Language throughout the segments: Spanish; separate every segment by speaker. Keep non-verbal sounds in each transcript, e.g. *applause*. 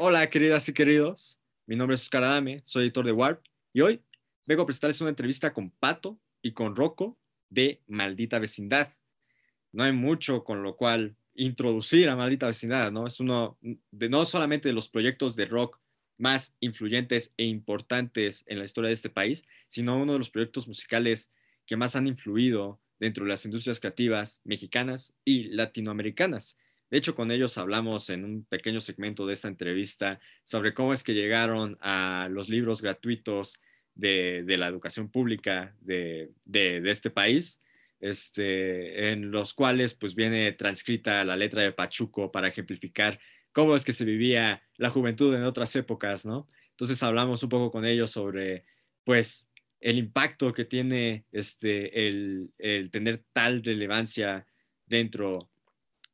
Speaker 1: Hola, queridas y queridos. Mi nombre es Oscar Adame, soy editor de Warp y hoy vengo a presentarles una entrevista con Pato y con Rocco de Maldita Vecindad. No hay mucho con lo cual introducir a Maldita Vecindad, ¿no? Es uno de no solamente de los proyectos de rock más influyentes e importantes en la historia de este país, sino uno de los proyectos musicales que más han influido dentro de las industrias creativas mexicanas y latinoamericanas. De hecho, con ellos hablamos en un pequeño segmento de esta entrevista sobre cómo es que llegaron a los libros gratuitos de, la educación pública de, este país, este, en los cuales pues viene transcrita la letra de Pachuco para ejemplificar cómo es que se vivía la juventud en otras épocas, ¿no? Entonces hablamos un poco con ellos sobre pues el impacto que tiene este, el, el tener tal relevancia dentro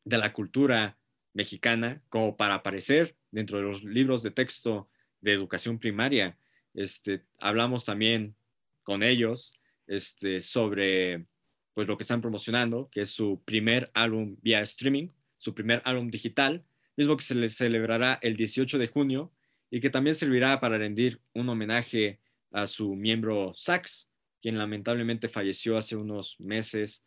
Speaker 1: de la cultura mexicana como para aparecer dentro de los libros de texto de educación primaria. Este, hablamos también con ellos este, sobre pues, lo que están promocionando, que es su primer álbum vía streaming, su primer álbum digital, mismo que se le celebrará el 18 de junio y que también servirá para rendir un homenaje a su miembro Sax, quien lamentablemente falleció hace unos meses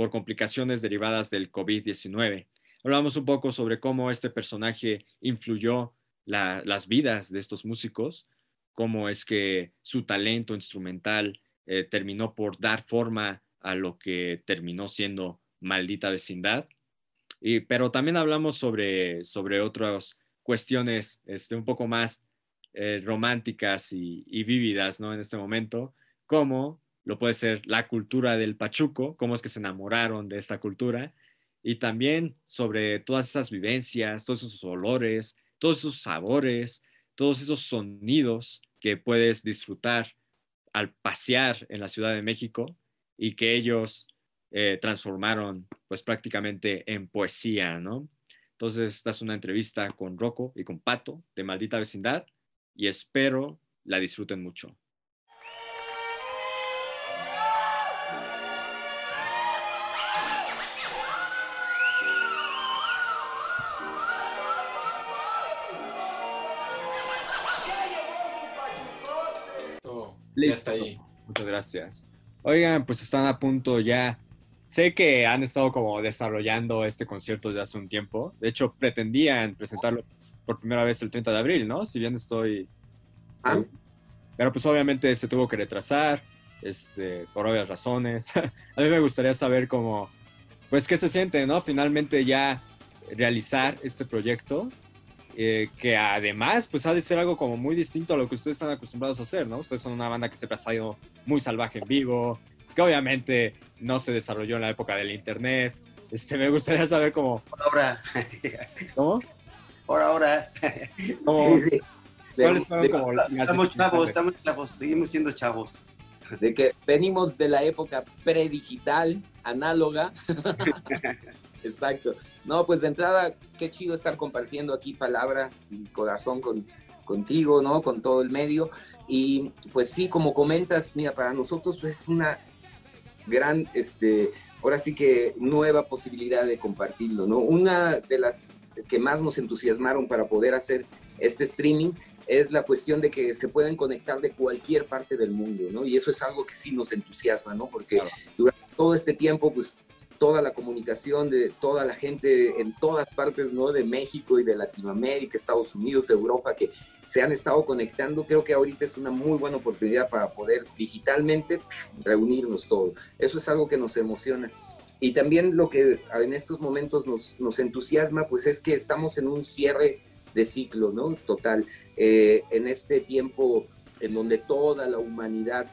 Speaker 1: por complicaciones derivadas del COVID-19. Hablamos un poco sobre cómo este personaje influyó las vidas de estos músicos, cómo es que su talento instrumental eh, terminó por dar forma a lo que terminó siendo Maldita Vecindad. Y, pero también hablamos sobre, sobre otras cuestiones este, un poco más eh, románticas y, y, vívidas ¿no? en este momento, como lo puede ser la cultura del Pachuco, cómo es que se enamoraron de esta cultura, y también sobre todas esas vivencias, todos esos olores, todos esos sabores, todos esos sonidos que puedes disfrutar al pasear en la Ciudad de México y que ellos eh, transformaron pues prácticamente en poesía, ¿no? Entonces, esta es una entrevista con Rocco y con Pato de Maldita Vecindad y espero la disfruten mucho. Listo. Muchas gracias. Oigan, pues están a punto ya. Sé que han estado como desarrollando este concierto desde hace un tiempo. De hecho, pretendían presentarlo por primera vez el 30 de abril, ¿no? Si bien estoy... Ah. Pero pues obviamente se tuvo que retrasar, este, por obvias razones. *laughs* a mí me gustaría saber cómo, pues qué se siente, ¿no? Finalmente ya realizar este proyecto eh, que además pues ha de ser algo como muy distinto a lo que ustedes están acostumbrados a hacer, ¿no? Ustedes son una banda que siempre ha salido muy salvaje en vivo, que obviamente no se desarrolló en la época del internet. Este, me gustaría saber cómo...
Speaker 2: ahora. *laughs*
Speaker 1: ¿Cómo?
Speaker 2: Por ahora.
Speaker 1: Sí, sí.
Speaker 2: estamos chavos, estamos chavos, seguimos siendo chavos.
Speaker 3: De que venimos de la época predigital, análoga. *laughs* Exacto. No, pues de entrada, qué chido estar compartiendo aquí palabra y corazón con, contigo, ¿no? Con todo el medio. Y pues sí, como comentas, mira, para nosotros pues, es una gran, este, ahora sí que nueva posibilidad de compartirlo, ¿no? Una de las que más nos entusiasmaron para poder hacer este streaming es la cuestión de que se pueden conectar de cualquier parte del mundo, ¿no? Y eso es algo que sí nos entusiasma, ¿no? Porque durante todo este tiempo, pues toda la comunicación de toda la gente en todas partes, ¿no? De México y de Latinoamérica, Estados Unidos, Europa, que se han estado conectando. Creo que ahorita es una muy buena oportunidad para poder digitalmente reunirnos todos. Eso es algo que nos emociona. Y también lo que en estos momentos nos, nos entusiasma, pues es que estamos en un cierre de ciclo, ¿no? Total. Eh, en este tiempo en donde toda la humanidad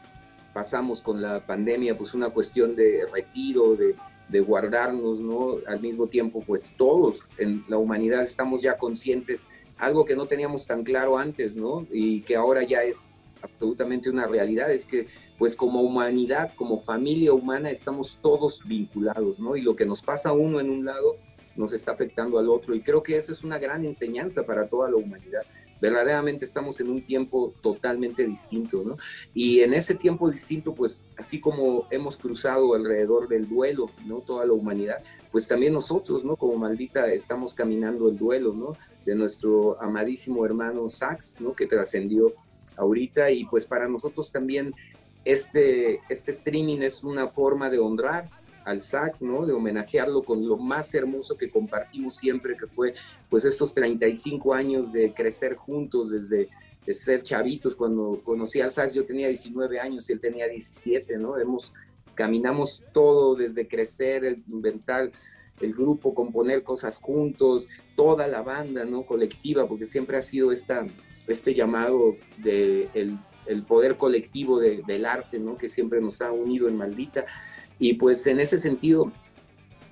Speaker 3: pasamos con la pandemia, pues una cuestión de retiro, de, de guardarnos, ¿no? Al mismo tiempo, pues todos en la humanidad estamos ya conscientes, algo que no teníamos tan claro antes, ¿no? Y que ahora ya es absolutamente una realidad, es que pues como humanidad, como familia humana, estamos todos vinculados, ¿no? Y lo que nos pasa a uno en un lado nos está afectando al otro. Y creo que eso es una gran enseñanza para toda la humanidad, verdaderamente estamos en un tiempo totalmente distinto, ¿no? Y en ese tiempo distinto, pues así como hemos cruzado alrededor del duelo, ¿no? Toda la humanidad, pues también nosotros, ¿no? Como maldita estamos caminando el duelo, ¿no? De nuestro amadísimo hermano Sax, ¿no? Que trascendió ahorita y pues para nosotros también este, este streaming es una forma de honrar al sax, ¿no? De homenajearlo con lo más hermoso que compartimos siempre, que fue pues estos 35 años de crecer juntos desde ser chavitos. Cuando conocí al sax yo tenía 19 años y él tenía 17, ¿no? Hemos, caminamos todo desde crecer, inventar el grupo, componer cosas juntos, toda la banda, ¿no? Colectiva, porque siempre ha sido esta, este llamado de el, poder colectivo del arte, ¿no? Que siempre nos ha unido en Maldita. Y pues en ese sentido,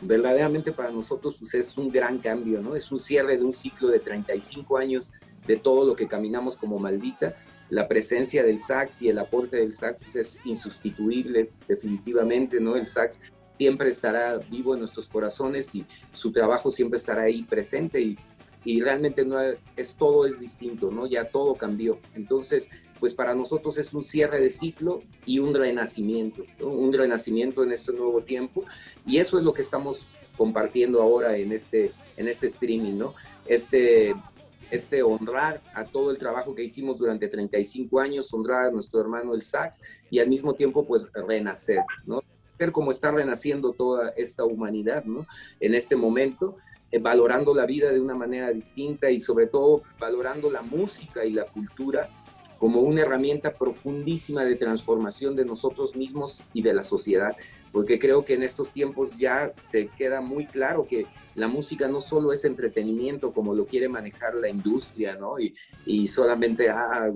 Speaker 3: verdaderamente para nosotros pues es un gran cambio, ¿no? Es un cierre de un ciclo de 35 años de todo lo que caminamos como maldita. La presencia del sax y el aporte del sax pues, es insustituible definitivamente, ¿no? El sax siempre estará vivo en nuestros corazones y su trabajo siempre estará ahí presente y, y realmente no es todo es distinto, ¿no? Ya todo cambió. Entonces, pues para nosotros es un cierre de ciclo y un renacimiento, un renacimiento en este nuevo tiempo y eso es lo que estamos compartiendo ahora en este, en este streaming, ¿no? Este, este honrar a todo el trabajo que hicimos durante 35 años, honrar a nuestro hermano el Sax y al mismo tiempo pues renacer, ¿no? Ser como está renaciendo toda esta humanidad, ¿no? En este momento eh, valorando la vida de una manera distinta y sobre todo valorando la música y la cultura como una herramienta profundísima de transformación de nosotros mismos y de la sociedad, porque creo que en estos tiempos ya se queda muy claro que la música no solo es entretenimiento como lo quiere manejar la industria, ¿no? Y, solamente ah,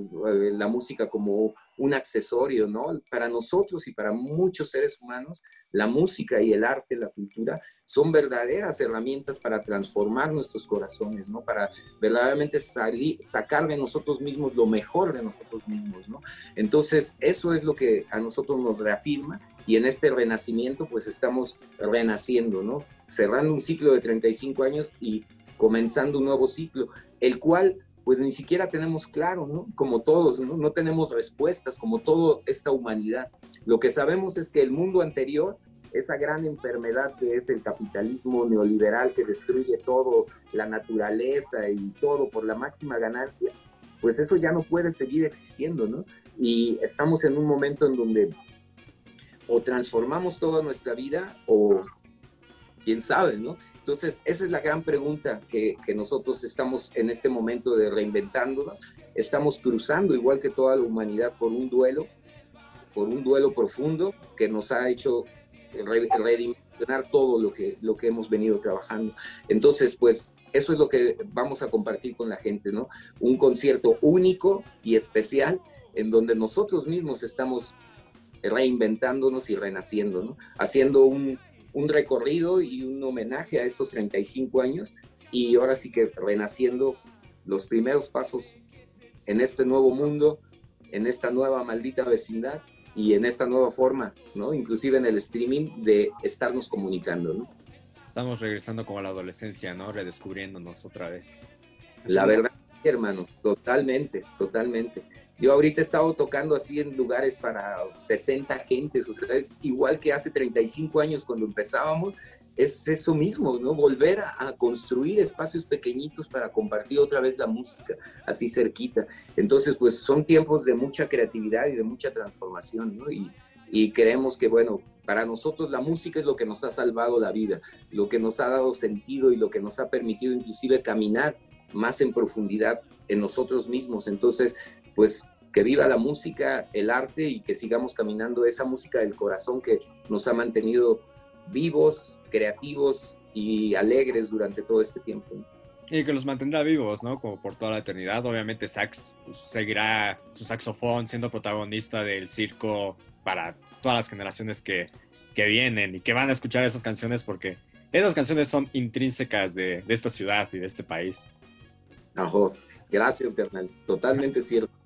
Speaker 3: la música como un accesorio, ¿no? Para nosotros y para muchos seres humanos, la música y el arte, la cultura, son verdaderas herramientas para transformar nuestros corazones, ¿no? Para verdaderamente salir, sacar de nosotros mismos lo mejor de nosotros mismos, ¿no? Entonces, eso es lo que a nosotros nos reafirma y en este renacimiento, pues estamos renaciendo, ¿no? Cerrando un ciclo de 35 años y comenzando un nuevo ciclo, el cual pues ni siquiera tenemos claro, ¿no? Como todos, ¿no? No tenemos respuestas, como toda esta humanidad. Lo que sabemos es que el mundo anterior esa gran enfermedad que es el capitalismo neoliberal que destruye todo, la naturaleza y todo por la máxima ganancia, pues eso ya no puede seguir existiendo, ¿no? Y estamos en un momento en donde o transformamos toda nuestra vida o quién sabe, ¿no? Entonces, esa es la gran pregunta que, que nosotros estamos en este momento de reinventándonos. Estamos cruzando, igual que toda la humanidad, por un duelo, por un duelo profundo que nos ha hecho redimensionar todo lo que, lo que hemos venido trabajando. Entonces, pues eso es lo que vamos a compartir con la gente, ¿no? Un concierto único y especial en donde nosotros mismos estamos reinventándonos y renaciendo, ¿no? Haciendo un, un recorrido y un homenaje a estos 35 años y ahora sí que renaciendo los primeros pasos en este nuevo mundo, en esta nueva maldita vecindad y en esta nueva forma, ¿no? Inclusive en el streaming de estarnos comunicando, ¿no?
Speaker 1: Estamos regresando como a la adolescencia, ¿no? Redescubriéndonos otra vez.
Speaker 3: La verdad, hermano, totalmente, totalmente. Yo ahorita he estado tocando así en lugares para 60 gentes, o sea, es igual que hace 35 años cuando empezábamos, es eso mismo, ¿no? Volver a, construir espacios pequeñitos para compartir otra vez la música, así cerquita. Entonces, pues son tiempos de mucha creatividad y de mucha transformación, ¿no? Y, y creemos que, bueno, para nosotros la música es lo que nos ha salvado la vida, lo que nos ha dado sentido y lo que nos ha permitido inclusive caminar más en profundidad en nosotros mismos. Entonces, pues que viva la música, el arte y que sigamos caminando esa música del corazón que nos ha mantenido vivos, creativos y alegres durante todo este tiempo.
Speaker 1: Y que los mantendrá vivos, ¿no? Como por toda la eternidad. Obviamente Sax pues, seguirá su saxofón siendo protagonista del circo para todas las generaciones que, que vienen y que van a escuchar esas canciones porque esas canciones son intrínsecas de, de esta ciudad y de este país.
Speaker 3: Ajo. Gracias, carnal. Totalmente cierto.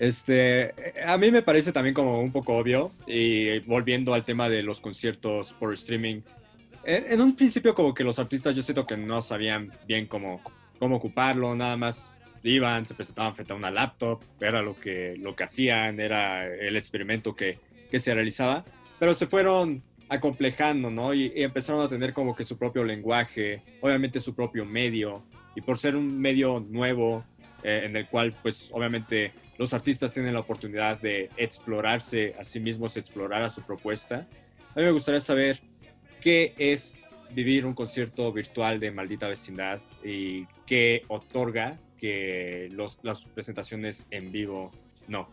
Speaker 1: Este, a mí me parece también como un poco obvio, y volviendo al tema de los conciertos por streaming, en, en, un principio como que los artistas yo siento que no sabían bien cómo, cómo ocuparlo, nada más iban, se presentaban frente a una laptop, era lo que, lo que hacían, era el experimento que, que se realizaba, pero se fueron acomplejando, ¿no? Y, empezaron a tener como que su propio lenguaje, obviamente su propio medio, y por ser un medio nuevo eh, en el cual, pues, obviamente los artistas tienen la oportunidad de explorarse a sí mismos, explorar a su propuesta, a mí me gustaría saber qué es vivir un concierto virtual de Maldita Vecindad y qué otorga que las presentaciones en vivo no.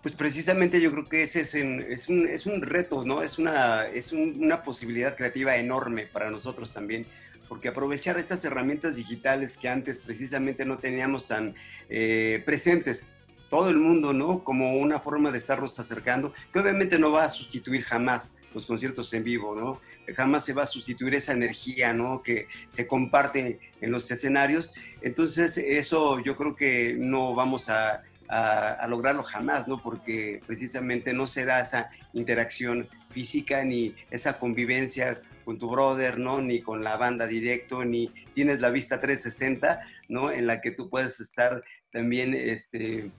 Speaker 2: Pues precisamente yo creo que ese es, es, un, es un, reto, ¿no? Es, una, es una posibilidad creativa enorme para nosotros también, porque aprovechar estas herramientas digitales que antes precisamente no teníamos tan eh, presentes, todo el mundo, ¿no? Como una forma de estarnos acercando, que obviamente no va a sustituir jamás los conciertos en vivo, ¿no? Jamás se va a sustituir esa energía, ¿no? Que se comparte en los escenarios. Entonces, eso yo creo que no vamos a a, lograrlo jamás, ¿no? Porque precisamente no se da esa interacción física ni esa convivencia con tu brother, ¿no? Ni con la banda directo, ni tienes la vista 360, ¿no? En la que tú puedes estar también, este,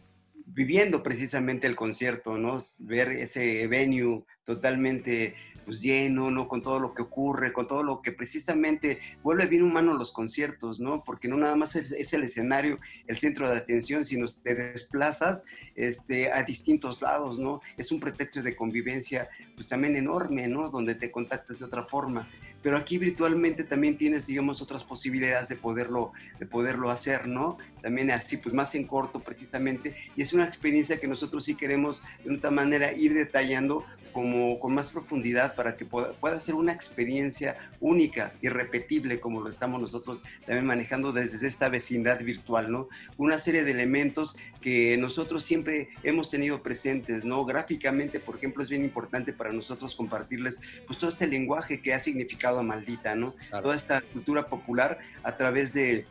Speaker 2: viviendo precisamente el concierto, ¿no? Ver ese venue totalmente pues lleno, ¿no? Con todo lo que ocurre, con todo lo que precisamente vuelve bien humano los conciertos, ¿no? Porque no nada más es, el escenario, el centro de atención, sino te desplazas este, a distintos lados, ¿no? Es un pretexto de convivencia, pues también enorme, ¿no? Donde te contactas de otra forma. Pero aquí virtualmente también tienes, digamos, otras posibilidades de poderlo, de poderlo hacer, ¿no? También así, pues más en corto precisamente. Y es una experiencia que nosotros sí queremos de otra manera ir detallando como con más profundidad para que pueda, pueda, ser una experiencia única, irrepetible, como lo estamos nosotros también manejando desde esta vecindad virtual, ¿no? Una serie de elementos que nosotros siempre hemos tenido presentes, ¿no? Gráficamente, por ejemplo, es bien importante para nosotros compartirles pues todo este lenguaje que ha significado a Maldita, ¿no? Toda esta cultura popular a través de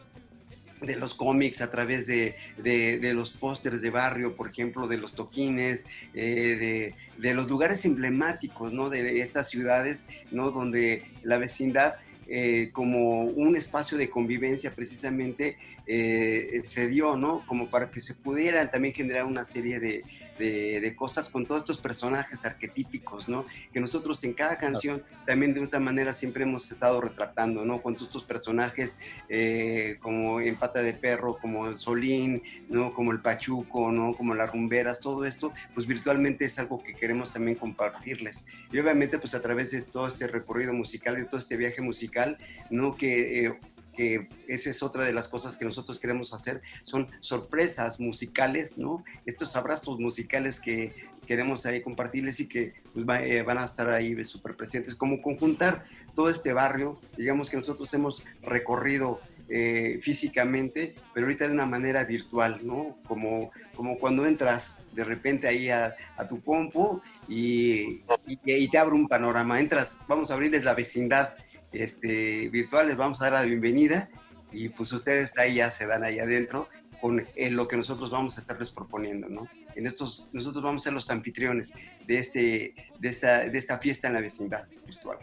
Speaker 2: de los cómics, a través de, de, los pósters de barrio, por ejemplo, de los toquines, eh, de, los lugares emblemáticos, ¿no? De estas ciudades, ¿no? Donde la vecindad eh, como un espacio de convivencia precisamente eh, se dio, ¿no? Como para que se pudiera también generar una serie de, de, cosas con todos estos personajes arquetípicos, ¿no? Que nosotros en cada canción también de otra manera siempre hemos estado retratando, ¿no? Con todos estos personajes eh, como en Pata de Perro, como el Solín, ¿no? Como el Pachuco, ¿no? Como las rumberas, todo esto, pues virtualmente es algo que queremos también compartirles. Y obviamente pues a través de todo este recorrido musical, de todo este viaje musical, ¿no? Que... Eh, que esa es otra de las cosas que nosotros queremos hacer, son sorpresas musicales, ¿no? Estos abrazos musicales que queremos ahí compartirles y que pues, eh, van a estar ahí súper presentes, como conjuntar todo este barrio, digamos que nosotros hemos recorrido eh, físicamente, pero ahorita de una manera virtual, ¿no? Como, cuando entras de repente ahí a, tu compu y, y, y, te abre un panorama, entras, vamos a abrirles la vecindad este, virtual, les vamos a dar la bienvenida y pues ustedes ahí ya se dan ahí adentro con lo que nosotros vamos a estarles proponiendo, ¿no? En estos, nosotros vamos a ser los anfitriones de, este, de, esta, de esta fiesta en la vecindad virtual.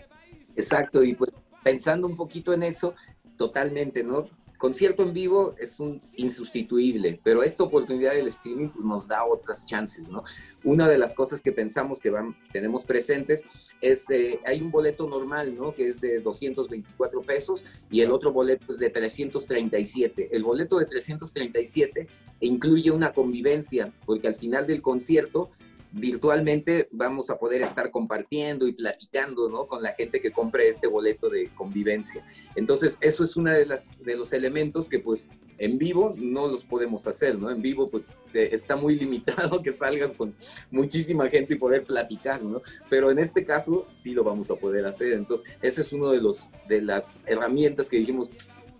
Speaker 3: Exacto, y pues pensando un poquito en eso, totalmente, ¿no? Concierto en vivo es un insustituible, pero esta oportunidad del streaming pues, nos da otras chances, ¿no? Una de las cosas que pensamos que van, tenemos presentes es, eh, hay un boleto normal, ¿no? Que es de 224 pesos y el otro boleto es de 337. El boleto de 337 incluye una convivencia, porque al final del concierto virtualmente vamos a poder estar compartiendo y platicando ¿no? con la gente que compre este boleto de convivencia. Entonces, eso es uno de, de los elementos que pues en vivo no los podemos hacer, ¿no? En vivo pues eh, está muy *laughs* limitado que salgas con muchísima gente y poder platicar, ¿no? Pero en este caso sí lo vamos a poder hacer. Entonces, ese es uno de, los, de las herramientas que dijimos,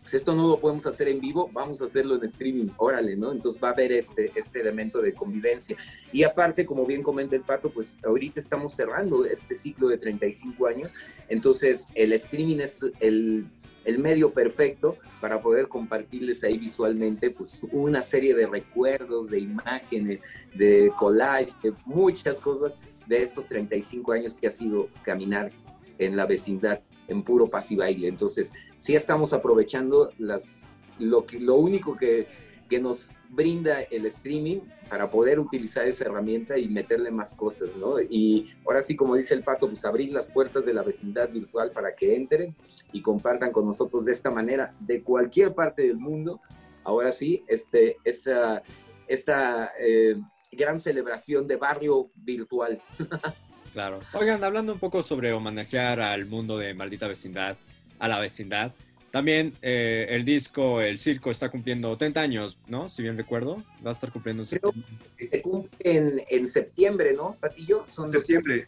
Speaker 3: pues esto no lo podemos hacer en vivo, vamos a hacerlo en streaming, órale, ¿no? Entonces va a haber este, este elemento de convivencia. Y aparte, como bien comenta el Pato, pues ahorita estamos cerrando este ciclo de 35 años, entonces el streaming es el, el medio perfecto para poder compartirles ahí visualmente pues una serie de recuerdos, de imágenes, de collage, de muchas cosas de estos 35 años que ha sido caminar en la vecindad en puro paz y baile. Entonces, sí estamos aprovechando las, lo, que, lo único que, que nos brinda el streaming para poder utilizar esa herramienta y meterle más cosas, ¿no? Y ahora sí, como dice el pato, pues abrir las puertas de la vecindad virtual para que entren y compartan con nosotros de esta manera, de cualquier parte del mundo. Ahora sí, este, esta, esta eh, gran celebración de barrio virtual. *laughs*
Speaker 1: Claro. Oigan, hablando un poco sobre homenajear al mundo de maldita vecindad, a la vecindad, también eh, el disco, el circo, está cumpliendo 30 años, ¿no? Si bien recuerdo, va a estar cumpliendo en septiembre.
Speaker 3: Se cumple en, septiembre, ¿no, Patillo?
Speaker 2: Son septiembre.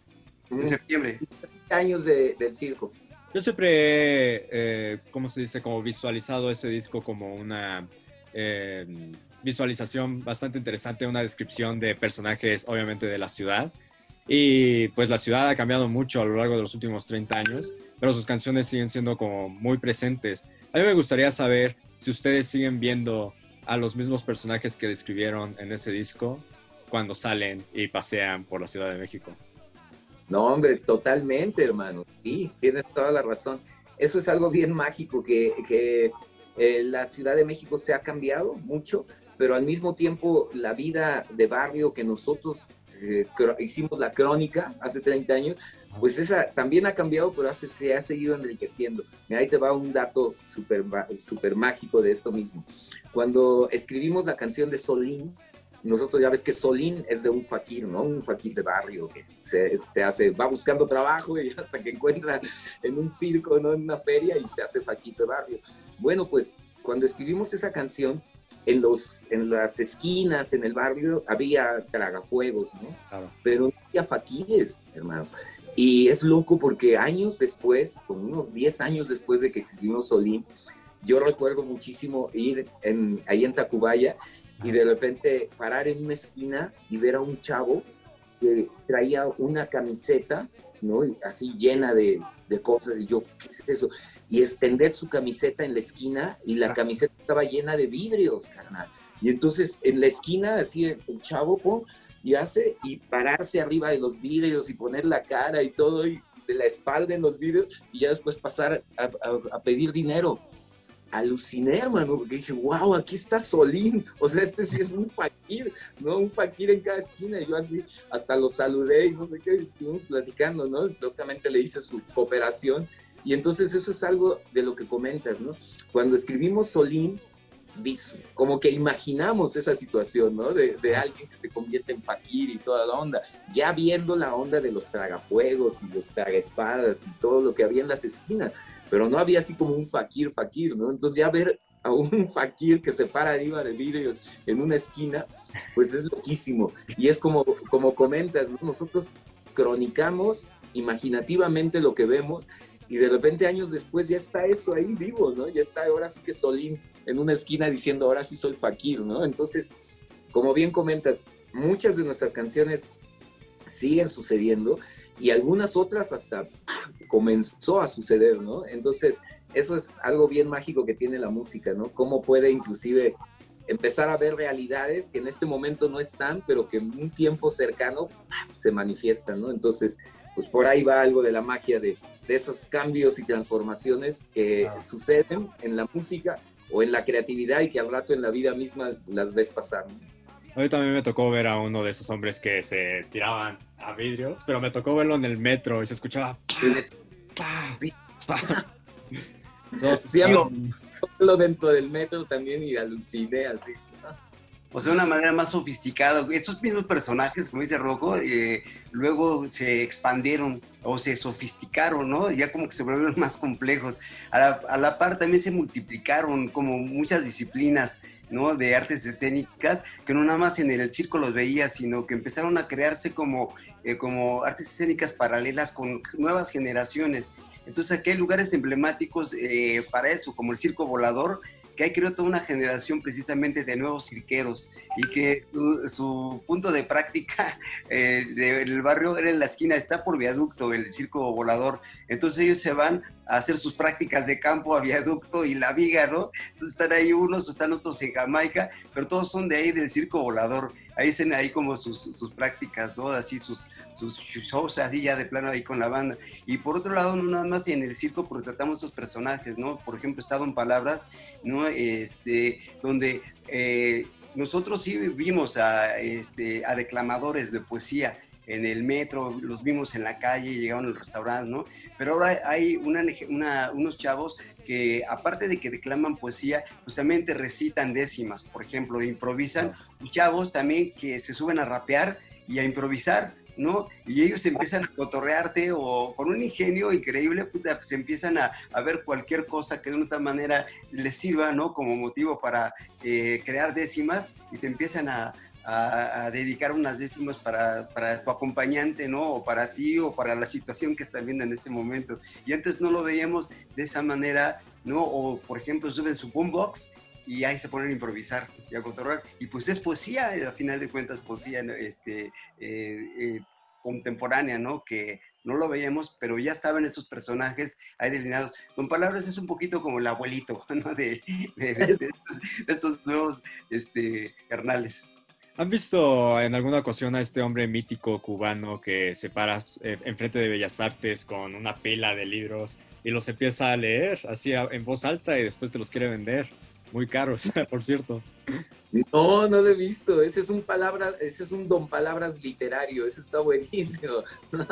Speaker 2: en septiembre.
Speaker 3: 30 años del circo.
Speaker 1: Yo siempre he, eh, ¿cómo se dice? Como visualizado ese disco como una eh, visualización bastante interesante, una descripción de personajes, obviamente, de la ciudad y pues la ciudad ha cambiado mucho a lo largo de los últimos 30 años, pero sus canciones siguen siendo como muy presentes. A mí me gustaría saber si ustedes siguen viendo a los mismos personajes que describieron en ese disco cuando salen y pasean por la Ciudad de México.
Speaker 3: No, hombre, totalmente, hermano. Sí, tienes toda la razón. Eso es algo bien mágico, que, que eh, la Ciudad de México se ha cambiado mucho, pero al mismo tiempo la vida de barrio que nosotros eh, hicimos la crónica hace 30 años, pues esa también ha cambiado, pero hace, se ha seguido enriqueciendo. ahí te va un dato súper super mágico de esto mismo. Cuando escribimos la canción de Solín, nosotros ya ves que Solín es de un fakir, ¿no? Un fakir de barrio que se, este, hace, va buscando trabajo y *laughs* hasta que encuentra en un circo, ¿no? En una feria y se hace fakir de barrio. Bueno, pues cuando escribimos esa canción, en, los, en las esquinas, en el barrio, había tragafuegos, ¿no? Pero no había faquires, hermano. Y es loco porque años después, como unos 10 años después de que existimos Solín, yo recuerdo muchísimo ir en, ahí en Tacubaya y de repente parar en una esquina y ver a un chavo que traía una camiseta, ¿no? Así llena de, de cosas. Y yo, ¿qué es eso? Y extender su camiseta en la esquina y la camiseta estaba llena de vidrios, carnal. Y entonces en la esquina, así el, chavo, pon, y hace, y pararse arriba de los vidrios y poner la cara y todo, y de la espalda en los vidrios, y ya después pasar a pedir dinero aluciné, hermano, porque dije, wow, aquí está Solín, o sea, este sí es un fakir, ¿no? Un fakir en cada esquina, y yo así hasta lo saludé y no sé qué, estuvimos platicando, ¿no? Lógicamente le hice su cooperación, y entonces eso es algo de lo que comentas, ¿no? Cuando escribimos Solín, como que imaginamos esa situación, ¿no? De, de, alguien que se convierte en fakir y toda la onda, ya viendo la onda de los tragafuegos y los tragaespadas y todo lo que había en las esquinas, pero no había así como un fakir, fakir, ¿no? Entonces ya ver a un *laughs* fakir que se para arriba de vidrios en una esquina, pues es loquísimo. Y es como, como comentas, nosotros cronicamos imaginativamente lo que vemos y de repente años después ya está eso ahí vivo, ¿no? Ya está ahora sí que Solín en una esquina diciendo, ahora sí soy fakir, ¿no? Entonces, como bien comentas, muchas de nuestras canciones siguen sucediendo y algunas otras hasta comenzó a suceder, ¿no? Entonces, eso es algo bien mágico que tiene la música, ¿no? Cómo puede inclusive empezar a ver realidades que en este momento no están, pero que en un tiempo cercano se manifiestan, ¿no? Entonces, pues por ahí va algo de la magia de, de esos cambios y transformaciones que suceden en la música o en la creatividad y que al rato en la vida misma las ves pasar.
Speaker 1: A mí también me tocó ver a uno de esos hombres que se tiraban a vidrios, pero me tocó verlo en el metro y se escuchaba.
Speaker 3: Sí. sí, lo dentro del metro también y aluciné así.
Speaker 2: O sea, de una manera más sofisticada. Estos mismos personajes, como dice Rocco, eh, luego se expandieron o se sofisticaron, ¿no? Ya como que se volvieron *laughs* más complejos. A la, a la par también se multiplicaron como muchas disciplinas ¿no? de artes escénicas, que no nada más en el circo los veía, sino que empezaron a crearse como, eh, como artes escénicas paralelas con nuevas generaciones. Entonces aquí hay lugares emblemáticos eh, para eso, como el circo volador, que hay creado toda una generación precisamente de nuevos cirqueros y que su, punto de práctica *laughs* eh, del barrio era en la esquina, está por viaducto el circo volador. Entonces ellos se van a hacer sus prácticas de campo a viaducto y la viga, ¿no? Entonces están ahí unos, están otros en Jamaica, pero todos son de ahí del circo volador. Ahí hacen ahí como sus, sus prácticas, ¿no? Así sus, sus shows así ya de plano ahí con la banda. Y por otro lado, no nada más en el circo, porque tratamos esos personajes, ¿no? Por ejemplo, Estado en Palabras, ¿no? Este, donde eh, nosotros sí vimos a, este, a declamadores de poesía en el metro, los vimos en la calle, llegaban al restaurante, ¿no? Pero ahora hay una, unos chavos que aparte de que declaman poesía, pues también te recitan décimas, por ejemplo, improvisan, chavos también que se suben a rapear y a improvisar, ¿no? Y ellos empiezan a cotorrearte o con un ingenio increíble, puta, pues empiezan a, ver cualquier cosa que de una manera les sirva, ¿no? Como motivo para eh, crear décimas y te empiezan a, dedicar unas décimas para, para, tu acompañante, ¿no? O para ti o para la situación que están viendo en ese momento. Y antes no lo veíamos de esa manera, ¿no? O, por ejemplo, suben su boombox y ahí se ponen a improvisar y a cotorrear. Y pues es poesía, al final de cuentas, poesía este, eh, eh, contemporánea, ¿no? Que no lo veíamos, pero ya estaban esos personajes ahí delineados. Con palabras es un poquito como el abuelito, *laughs* ¿no? De, estos, nuevos este, carnales.
Speaker 1: ¿Han visto en alguna ocasión a este hombre mítico cubano que se para eh, enfrente de Bellas Artes con una pila de libros y los empieza a leer así en voz alta y después te los quiere vender? muy caros, *laughs* por cierto.
Speaker 3: No, no lo he visto. Ese es un palabra, ese es un don palabras literario. Eso está buenísimo. *laughs*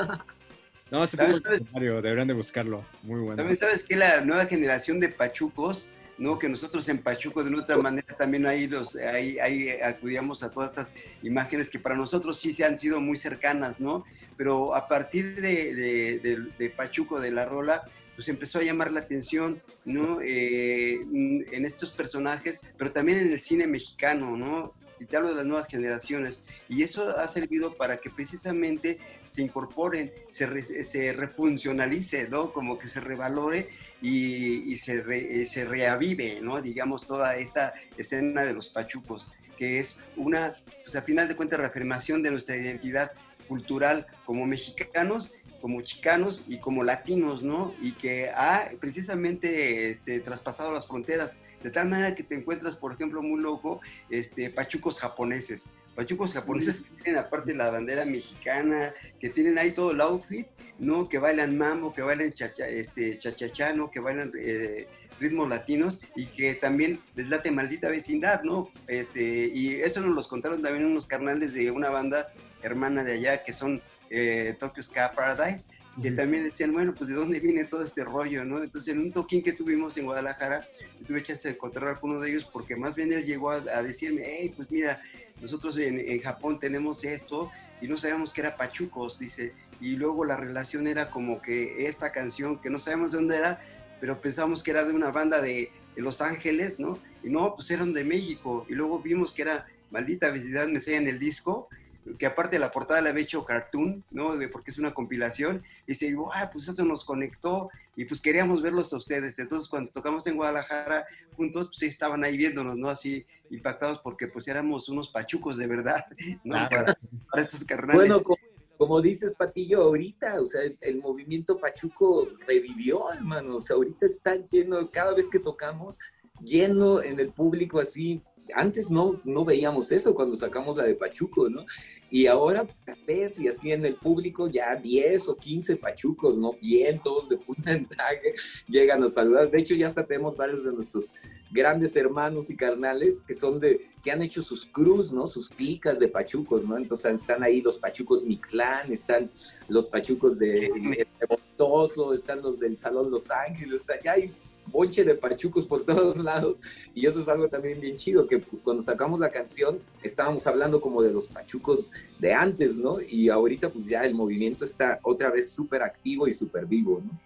Speaker 1: No, ese tipo literario, deberían de buscarlo. Muy bueno.
Speaker 2: También sabes que la nueva generación de pachucos, ¿no? Que nosotros en Pachuco de otra manera también ahí los ahí, ahí acudíamos a todas estas imágenes que para nosotros sí se han sido muy cercanas, ¿no? Pero a partir de, de, de Pachuco de la Rola, pues empezó a llamar la atención, ¿no? Eh, en estos personajes, pero también en el cine mexicano, ¿no? Y te hablo de las nuevas generaciones. Y eso ha servido para que precisamente se incorporen, se, se refuncionalice, ¿no? Como que se revalore y, se, se reavive, ¿no? Digamos, toda esta escena de los pachucos, que es una, pues a final de cuentas, reafirmación de nuestra identidad cultural como mexicanos como chicanos y como latinos, ¿no? Y que ha precisamente este, traspasado las fronteras, de tal manera que te encuentras, por ejemplo, muy loco, este, pachucos japoneses. Pachucos japoneses que tienen aparte la bandera mexicana, que tienen ahí todo el outfit, ¿no? Que bailan mambo, que bailan chacha, este, chachachano, que bailan eh, ritmos latinos y que también les late maldita vecindad, ¿no? Este, y eso nos los contaron también unos carnales de una banda hermana de allá que son eh, Tokyo Ska Paradise, que también decían, bueno, pues de dónde viene todo este rollo, ¿no? Entonces, en un toquín que tuvimos en Guadalajara, tuve chance de encontrar con uno de ellos porque más bien él llegó a, decirme, hey, pues mira, nosotros en, Japón tenemos esto y no sabíamos que era Pachucos, dice, y luego la relación era como que esta canción, que no sabemos de dónde era, pero pensamos que era de una banda de, de Los Ángeles, ¿no? Y no, pues eran de México, y luego vimos que era Maldita Vecindad Me en el disco, que aparte de la portada la había hecho cartoon, ¿no? De, porque es una compilación, y se dijo, ah, pues eso nos conectó, y pues queríamos verlos a ustedes. Entonces, cuando tocamos en Guadalajara juntos, pues sí estaban ahí viéndonos, ¿no? Así impactados, porque pues éramos unos pachucos de verdad, ¿no? Para, estos carnales.
Speaker 3: Bueno, como, dices, Patillo, ahorita, o sea, el, movimiento pachuco revivió, hermano, o sea, ahorita está lleno, cada vez que tocamos, lleno en el público así, antes no, no veíamos eso cuando sacamos la de Pachuco, ¿no? Y ahora, pues, vez y así en el público ya 10 o 15 Pachucos, ¿no? Bien, todos de punta en traje, llegan a saludar. De hecho, ya hasta tenemos varios de nuestros grandes hermanos y carnales que son de, que han hecho sus cruz, ¿no? Sus clicas de pachucos, ¿no? Entonces están ahí los pachucos Mictlán, están los pachucos de, de están los del Salón Los Ángeles, o sea, ya hay bonche de pachucos por *laughs* todos lados. Y eso es algo también bien chido, que pues cuando sacamos la canción estábamos hablando como de los pachucos de antes, ¿no? Y ahorita pues ya el movimiento está otra vez súper activo y súper vivo, ¿no?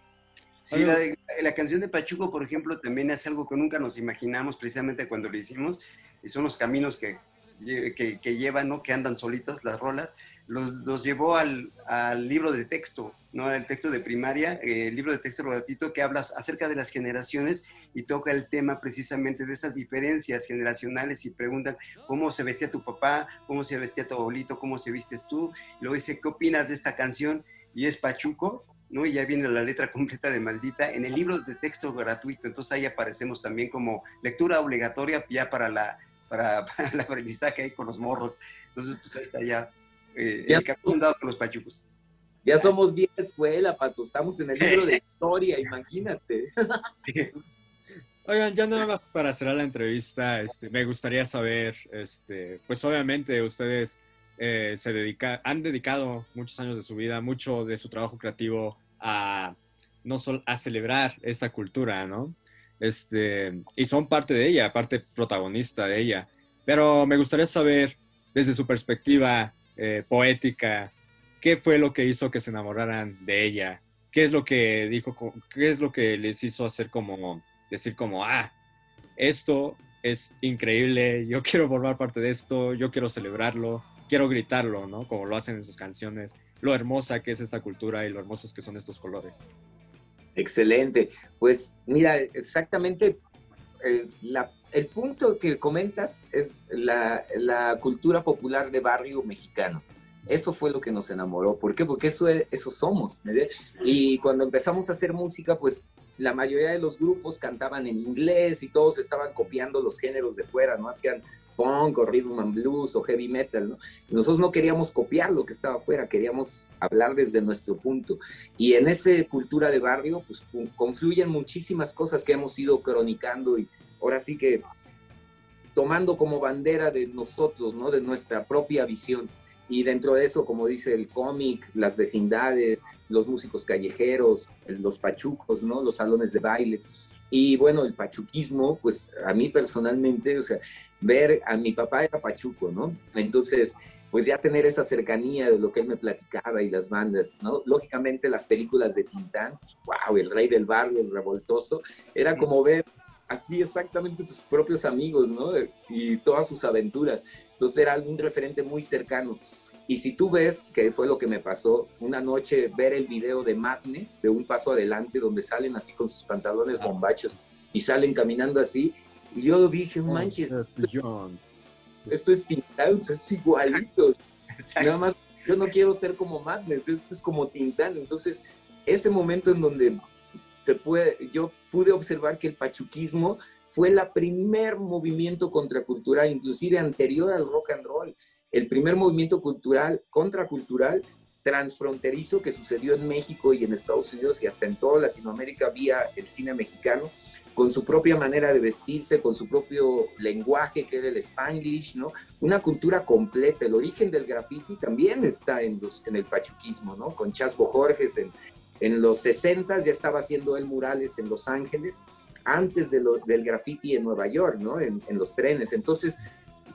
Speaker 2: Sí, la, canción de Pachuco, por ejemplo, también es algo que nunca nos imaginamos precisamente cuando lo hicimos, y son los caminos que, que, que llevan, ¿no? Que andan solitos las rolas, los, los llevó al, al, libro de texto, ¿no? El texto de primaria, el libro de texto gratuito que habla acerca de las generaciones y toca el tema precisamente de esas diferencias generacionales y preguntan cómo se vestía tu papá, cómo se vestía tu abuelito, cómo se vistes tú. Y luego dice, ¿qué opinas de esta canción? Y es Pachuco, ¿no? Y ya viene la letra completa de Maldita en el libro de texto gratuito. Entonces ahí aparecemos también como lectura obligatoria ya para, la, para, *laughs* el aprendizaje ahí con los morros. Entonces, pues ahí está ya, eh, el el dado con los pachucos.
Speaker 3: Ya somos vieja escuela, Pato. Estamos en el libro de *laughs* historia, imagínate.
Speaker 1: Oigan, ya nada más para cerrar la entrevista, este, me gustaría saber, este, pues obviamente ustedes eh, se dedica, han dedicado muchos años de su vida, mucho de su trabajo creativo a no solo a celebrar esta cultura, ¿no? Este, y son parte de ella, parte protagonista de ella. Pero me gustaría saber, desde su perspectiva eh, poética, qué fue lo que hizo que se enamoraran de ella, qué es lo que dijo, qué es lo que les hizo hacer como, decir como, ah, esto es increíble, yo *laughs* quiero formar parte de esto, yo quiero celebrarlo, quiero gritarlo, ¿no? Como lo hacen en sus canciones, lo hermosa que es esta cultura y lo hermosos que son estos colores.
Speaker 3: Excelente. Pues mira, exactamente eh, el punto que comentas es la, la, cultura popular de barrio mexicano. Eso fue lo que nos enamoró. ¿Por qué? Porque eso, eso somos. Y cuando empezamos a hacer música, pues la mayoría de los grupos cantaban en inglés y todos estaban copiando los géneros de fuera, ¿no? Hacían punk o rhythm and blues o heavy metal, ¿no? nosotros no queríamos copiar lo que estaba afuera, queríamos hablar desde nuestro punto. Y en esa cultura de barrio, pues confluyen muchísimas cosas que hemos ido cronicando y ahora sí que tomando como bandera de nosotros, ¿no? De nuestra propia visión. Y dentro de eso, como dice el cómic, las vecindades, los músicos callejeros, los pachucos, ¿no? Los salones de baile. Y bueno, el pachuquismo, pues a mí personalmente, o sea, ver a mi papá era pachuco, ¿no? Entonces, pues ya tener esa cercanía de lo que él me platicaba y las bandas, ¿no? Lógicamente las películas de Tintán, wow, el rey del barrio, el revoltoso, era como ver así exactamente tus propios amigos, ¿no? Y todas sus aventuras. Entonces era un referente muy cercano. Y si tú ves, que fue lo que me pasó, una noche ver el video de Madness, de un paso adelante, donde salen así con sus pantalones ah. bombachos y salen caminando así, y yo dije, manches, esto es Tintán, es igualito. *laughs* Nada más, yo no quiero ser como Madness, esto es como Tintán. Entonces, ese momento en donde se puede, yo pude observar que el pachuquismo fue el primer movimiento contracultural, inclusive anterior al rock and roll el primer movimiento cultural, contracultural, transfronterizo que sucedió en México y en Estados Unidos y hasta en toda Latinoamérica vía el cine mexicano, con su propia manera de vestirse, con su propio lenguaje que era el spanglish, ¿no? Una cultura completa. El origen del graffiti también está en, el pachuquismo, ¿no? Con Chasco Jorges en, en los 60 ya estaba haciendo él murales en Los Ángeles, antes del graffiti en Nueva York, ¿no? En, los trenes. Entonces,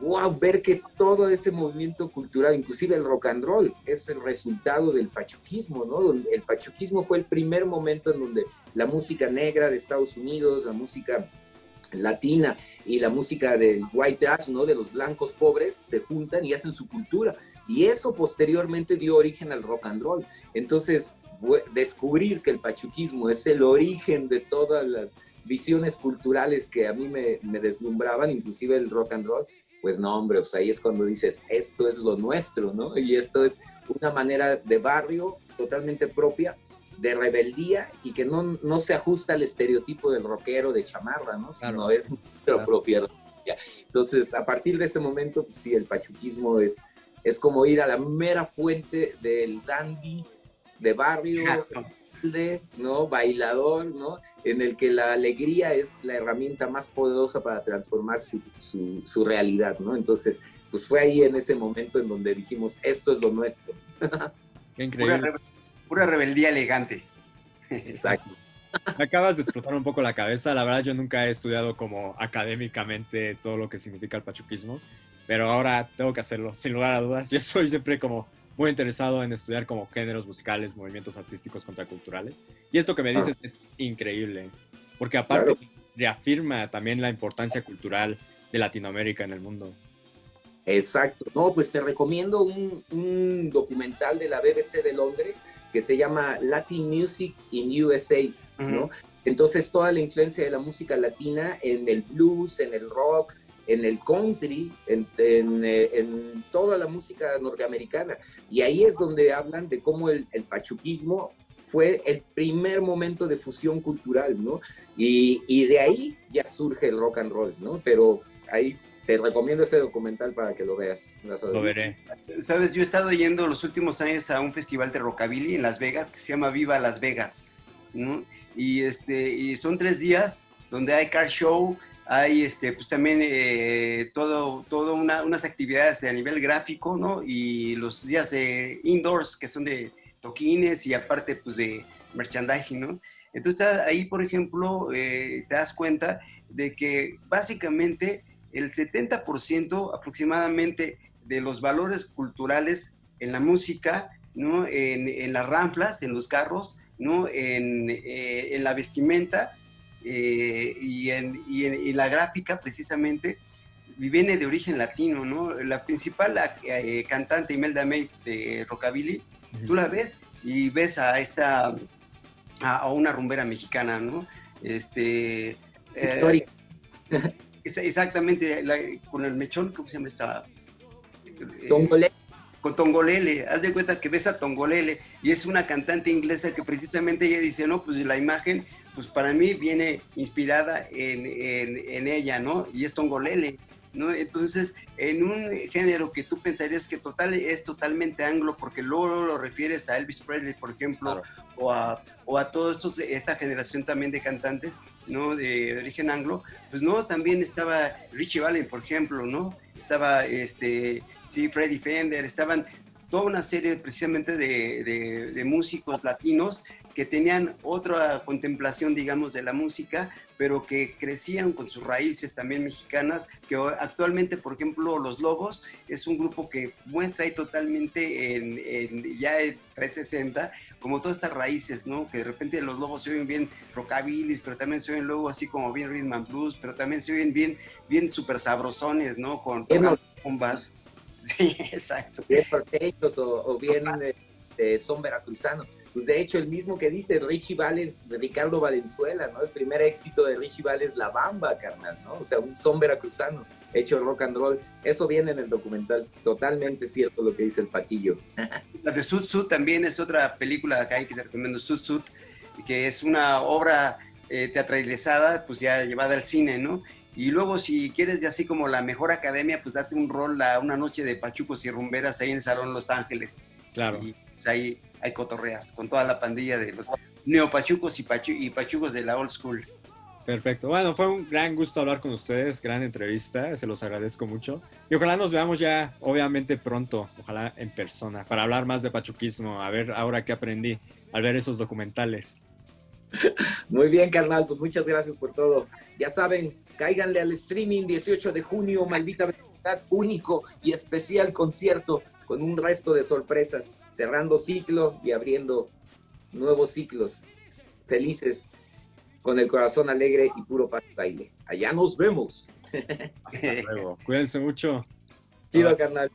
Speaker 3: wow, ver que todo ese movimiento cultural, inclusive el rock and roll, es el resultado del pachuquismo, ¿no? El pachuquismo fue el primer momento en donde la música negra de Estados Unidos, la música latina y la música del white trash, ¿no? De los blancos pobres se juntan y hacen su cultura. Y eso posteriormente dio origen al rock and roll. Entonces, descubrir que el pachuquismo es el origen de todas las visiones culturales que a mí me, me, deslumbraban, inclusive el rock and roll, pues no, hombre, pues ahí es cuando dices, esto es lo nuestro, ¿no? Y esto es una manera de barrio totalmente propia, de rebeldía y que no, no se ajusta al estereotipo del rockero de chamarra, ¿no? Sino es lo propio. Entonces, a partir de ese momento, pues sí, el pachuquismo es, es como ir a la mera fuente del dandy de barrio. ¿no? Bailador, ¿no? En el que la alegría es la herramienta más poderosa para transformar su, realidad, ¿no? Entonces, pues fue ahí en ese momento en donde dijimos, esto es lo nuestro. *laughs*
Speaker 2: Qué increíble. Pura, rebeldía elegante.
Speaker 3: Exacto. *laughs*
Speaker 1: acabas de explotar un poco la cabeza. La verdad, yo nunca he estudiado como académicamente todo lo que significa el pachuquismo, pero ahora tengo que hacerlo, sin lugar a dudas. Yo soy siempre como muy interesado en estudiar como géneros musicales, movimientos artísticos contraculturales. Y esto que me dices es increíble, porque aparte reafirma también la importancia cultural de Latinoamérica en el mundo.
Speaker 3: Exacto. No, pues te recomiendo un, un, documental de la BBC de Londres que se llama Latin Music in USA, ¿no? Entonces toda la influencia de la música latina en el blues, en el rock, en el country, en, eh, en, toda la música norteamericana. Y ahí es donde hablan de cómo el, el, pachuquismo fue el primer momento de fusión cultural, ¿no? Y, y de ahí ya surge el rock and roll, ¿no? Pero ahí te recomiendo ese documental para que lo veas.
Speaker 1: Lo veré.
Speaker 2: Sabes, yo he estado yendo los últimos años a un festival de rockabilly en Las Vegas que se llama Viva Las Vegas, ¿no? Y, este, y son tres días donde hay car show, hay este, pues también eh, todo, todo unas actividades a nivel gráfico, ¿no? Y los días de indoors, que son de toquines y aparte pues de merchandising, ¿no? Entonces ahí, por ejemplo, eh, te das cuenta de que básicamente el 70% aproximadamente de los valores culturales en la música, ¿no? en, las ramplas, en los carros, ¿no? en, eh, la vestimenta eh, y, en, la gráfica precisamente, viene de origen latino. ¿no? La principal eh, cantante Imelda May de Rockabilly, tú la ves y ves a esta, a, una rumbera mexicana, ¿no? Este, *laughs* exactamente, con el mechón, ¿cómo se llama esta?
Speaker 3: Eh, Tongolele.
Speaker 2: Con Tongolele, haz de cuenta que ves a Tongolele y es una cantante inglesa que precisamente ella dice, no, pues la imagen, pues para mí viene inspirada en, en ella, ¿no? Y es Tongolele. ¿no? Entonces, en un género que tú pensarías que total, es totalmente anglo, porque luego lo refieres a Elvis Presley, por ejemplo, o, a, o a toda esta generación también de cantantes, ¿no? De, origen anglo, pues no, también estaba Richie Valens, por ejemplo, ¿no? Estaba, este, sí, Freddie Fender, estaban toda una serie precisamente de, de músicos latinos que tenían otra contemplación, digamos, de la música, pero que crecían con sus raíces también mexicanas, que actualmente, por ejemplo, Los Lobos es un grupo que muestra ahí totalmente en, ya en 360, como todas estas raíces, ¿no? Que de repente Los Lobos se oyen bien rockabilis, pero también se oyen luego así como bien rhythm and blues, pero también se oyen bien, bien súper sabrosones, ¿no? Con, bombas. *laughs* Sí, exacto.
Speaker 3: Bien porteños o, bien de, son veracruzanos pues de hecho el mismo que dice Richie Valens, Ricardo Valenzuela, ¿no? El primer éxito de Richie Valens, La Bamba, carnal, ¿no? O sea, un son veracruzano, hecho rock and roll. Eso viene en el documental, totalmente cierto lo que dice el Paquillo. *laughs*
Speaker 2: La de Sud Sud también es otra película acá que te recomiendo, Sud Sud, que es una obra eh, teatralizada, pues ya llevada al cine, ¿no? Y luego, si quieres, ya así como la mejor academia, pues date un rol a una noche de pachucos y rumberas ahí en el Salón Los Ángeles.
Speaker 1: Claro.
Speaker 2: Y pues, ahí hay cotorreas con toda la pandilla de los neopachucos y, y pachucos de la old school.
Speaker 1: Perfecto. Bueno, fue un gran gusto hablar con ustedes, gran entrevista, se los agradezco mucho. Y ojalá nos veamos ya, obviamente pronto, ojalá en persona, para hablar más de pachuquismo, a ver ahora qué aprendí al ver esos documentales.
Speaker 3: Muy bien, carnal, pues muchas gracias por todo. Ya saben, cáiganle al streaming 18 de junio, maldita verdad, único y especial concierto con un resto de sorpresas, cerrando ciclos y abriendo nuevos ciclos felices con el corazón alegre y puro pastaile. Allá nos vemos. *laughs*
Speaker 1: Hasta luego. Cuídense mucho.
Speaker 3: Chido, carnal.